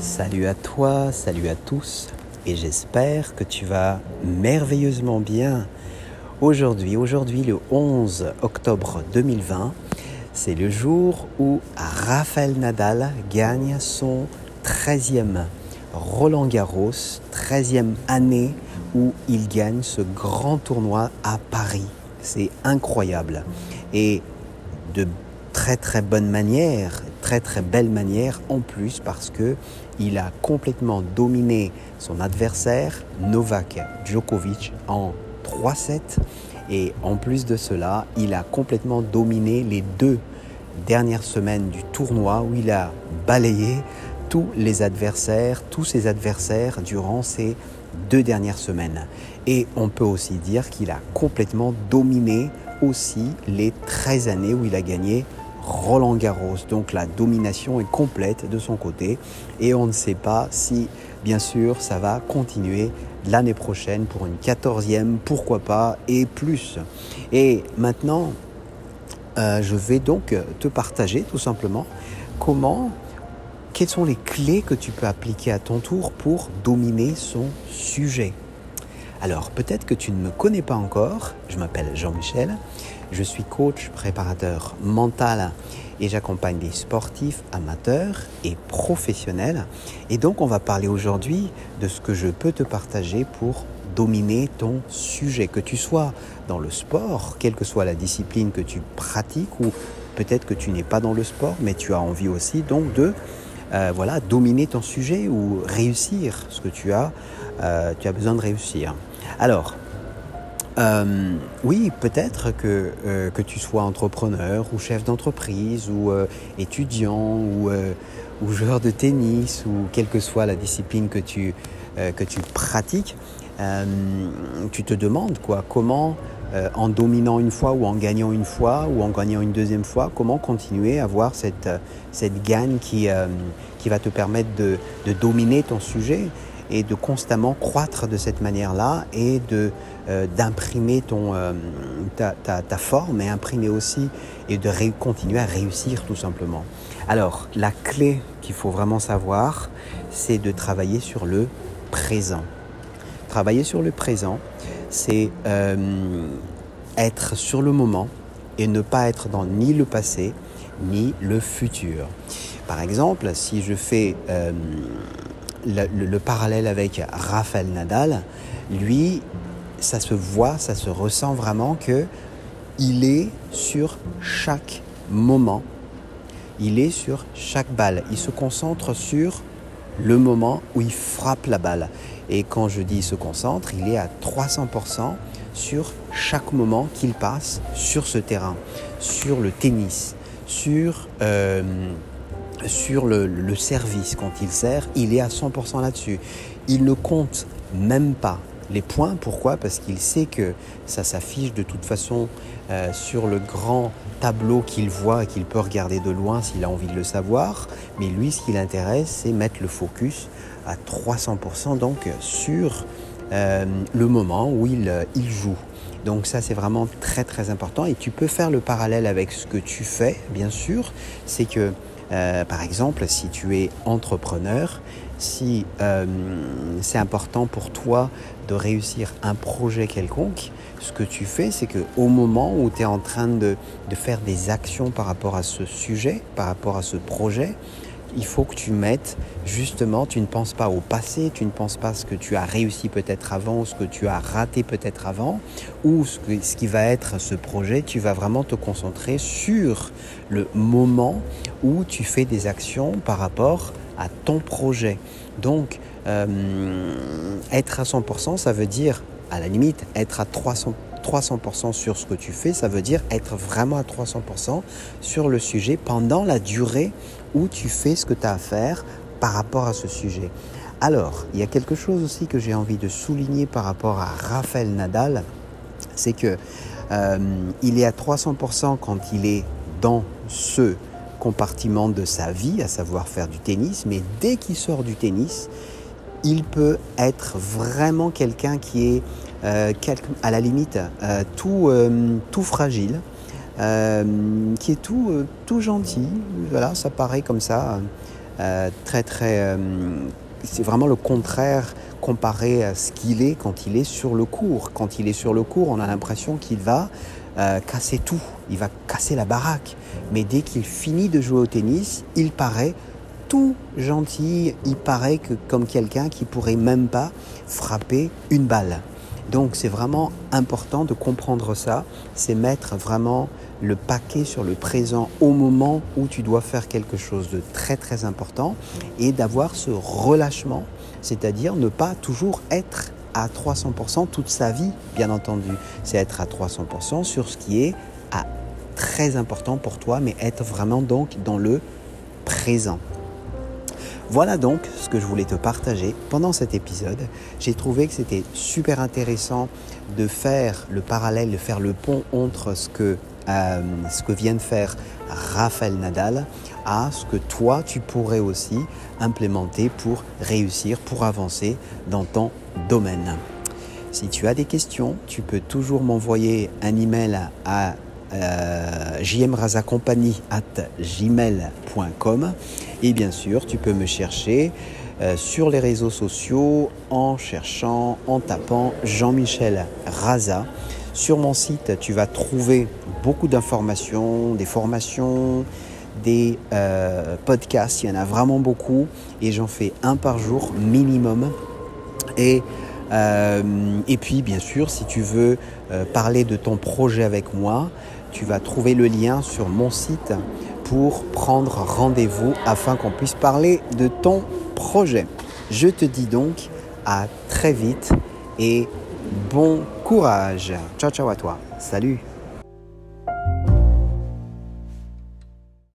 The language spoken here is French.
Salut à toi, salut à tous, et j'espère que tu vas merveilleusement bien. Aujourd'hui, aujourd'hui le 11 octobre 2020, c'est le jour où Rafael Nadal gagne son 13e Roland Garros, 13e année où il gagne ce grand tournoi à Paris. C'est incroyable. Et de très très bonne manière, très très belle manière en plus parce que il a complètement dominé son adversaire Novak Djokovic en 3-7 et en plus de cela, il a complètement dominé les deux dernières semaines du tournoi où il a balayé tous les adversaires, tous ses adversaires durant ces deux dernières semaines. Et on peut aussi dire qu'il a complètement dominé aussi les 13 années où il a gagné Roland Garros. Donc la domination est complète de son côté et on ne sait pas si, bien sûr, ça va continuer l'année prochaine pour une quatorzième, pourquoi pas, et plus. Et maintenant, euh, je vais donc te partager tout simplement comment, quelles sont les clés que tu peux appliquer à ton tour pour dominer son sujet. Alors peut-être que tu ne me connais pas encore, je m'appelle Jean-Michel, je suis coach préparateur mental et j'accompagne des sportifs amateurs et professionnels. Et donc on va parler aujourd'hui de ce que je peux te partager pour dominer ton sujet, que tu sois dans le sport, quelle que soit la discipline que tu pratiques ou peut-être que tu n'es pas dans le sport, mais tu as envie aussi donc de euh, voilà, dominer ton sujet ou réussir ce que tu as, euh, tu as besoin de réussir. Alors, euh, oui, peut-être que, euh, que tu sois entrepreneur ou chef d'entreprise ou étudiant ou, ou, joueur de tennis ou quelle que soit la discipline que tu, que tu pratiques, tu te demandes quoi, comment en dominant une fois ou en gagnant une fois ou en gagnant une deuxième fois, comment continuer à avoir cette, cette gagne qui, qui va te permettre de, de dominer ton sujet et de constamment croître de cette manière-là et de euh, d'imprimer ton euh, ta, ta, forme et imprimer aussi et de continuer à réussir tout simplement. Alors la clé qu'il faut vraiment savoir, c'est de travailler sur le présent. Travailler sur le présent, c'est euh, être sur le moment et ne pas être dans ni le passé ni le futur. Par exemple, si je fais le, le, le, parallèle avec Rafael Nadal, lui, ça se voit, ça se ressent vraiment que il est sur chaque moment, il est sur chaque balle, il se concentre sur le moment où il frappe la balle. Et quand je dis il se concentre, il est à 300% sur chaque moment qu'il passe sur ce terrain, sur le tennis, sur euh, sur le, service quand il sert, il est à 100% là-dessus. Il ne compte même pas les points. Pourquoi? Parce qu'il sait que ça s'affiche de toute façon euh, sur le grand tableau qu'il voit et qu'il peut regarder de loin s'il a envie de le savoir. Mais lui, ce qui l'intéresse, c'est mettre le focus à 300% donc sur euh, le moment où il, il joue. Donc ça, c'est vraiment très très important. Et tu peux faire le parallèle avec ce que tu fais, bien sûr. C'est que euh, par exemple, si tu es entrepreneur, si euh, c'est important pour toi de réussir un projet quelconque, ce que tu fais, c'est que au moment où tu es en train de, de, faire des actions par rapport à ce sujet, par rapport à ce projet, il faut que tu mettes justement, tu ne penses pas au passé, tu ne penses pas ce que tu as réussi peut-être avant ou ce que tu as raté peut-être avant ou ce, qui va être ce projet, tu vas vraiment te concentrer sur le moment où tu fais des actions par rapport à ton projet. Donc, euh, être à 100%, ça veut dire, à la limite, être à 300%. 300% sur ce que tu fais, ça veut dire être vraiment à 300% sur le sujet pendant la durée où tu fais ce que tu as à faire par rapport à ce sujet. Alors, il y a quelque chose aussi que j'ai envie de souligner par rapport à Raphaël Nadal, c'est que euh, il est à 300% quand il est dans ce compartiment de sa vie, à savoir faire du tennis, mais dès qu'il sort du tennis, il peut être vraiment quelqu'un qui est euh, à la limite euh, tout, euh, tout fragile, qui est tout, gentil. Voilà, ça paraît comme ça. c'est vraiment le contraire comparé à ce qu'il est quand il est sur le cours. Quand il est sur le cours, on a l'impression qu'il va casser tout, il va casser la baraque. Mais dès qu'il finit de jouer au tennis, il paraît gentil, il paraît que comme quelqu'un qui pourrait même pas frapper une balle. Donc c'est vraiment important de comprendre ça, c'est mettre vraiment le paquet sur le présent au moment où tu dois faire quelque chose de très très important et d'avoir ce relâchement, c'est-à-dire ne pas toujours être à 300% toute sa vie, bien entendu. C'est être à 300% sur ce qui est à très important pour toi, mais être vraiment donc dans le présent. Voilà donc ce que je voulais te partager pendant cet épisode. J'ai trouvé que c'était super intéressant de faire le parallèle, de faire le pont entre ce que, euh, vient de faire Raphaël Nadal à ce que toi, tu pourrais aussi implémenter pour réussir, pour avancer dans ton domaine. Si tu as des questions, tu peux toujours m'envoyer un email à euh, et bien sûr tu peux me chercher euh, sur les réseaux sociaux en cherchant, en tapant Jean-Michel Raza. Sur mon site, tu vas trouver beaucoup d'informations, des formations, des euh, podcasts. Il y en a vraiment beaucoup et j'en fais un par jour minimum. Et, euh, puis, bien sûr, si tu veux parler de ton projet avec moi, tu vas trouver le lien sur mon site prendre rendez-vous afin qu'on puisse parler de ton projet. Je te dis donc à très vite et bon courage. Ciao ciao à toi. Salut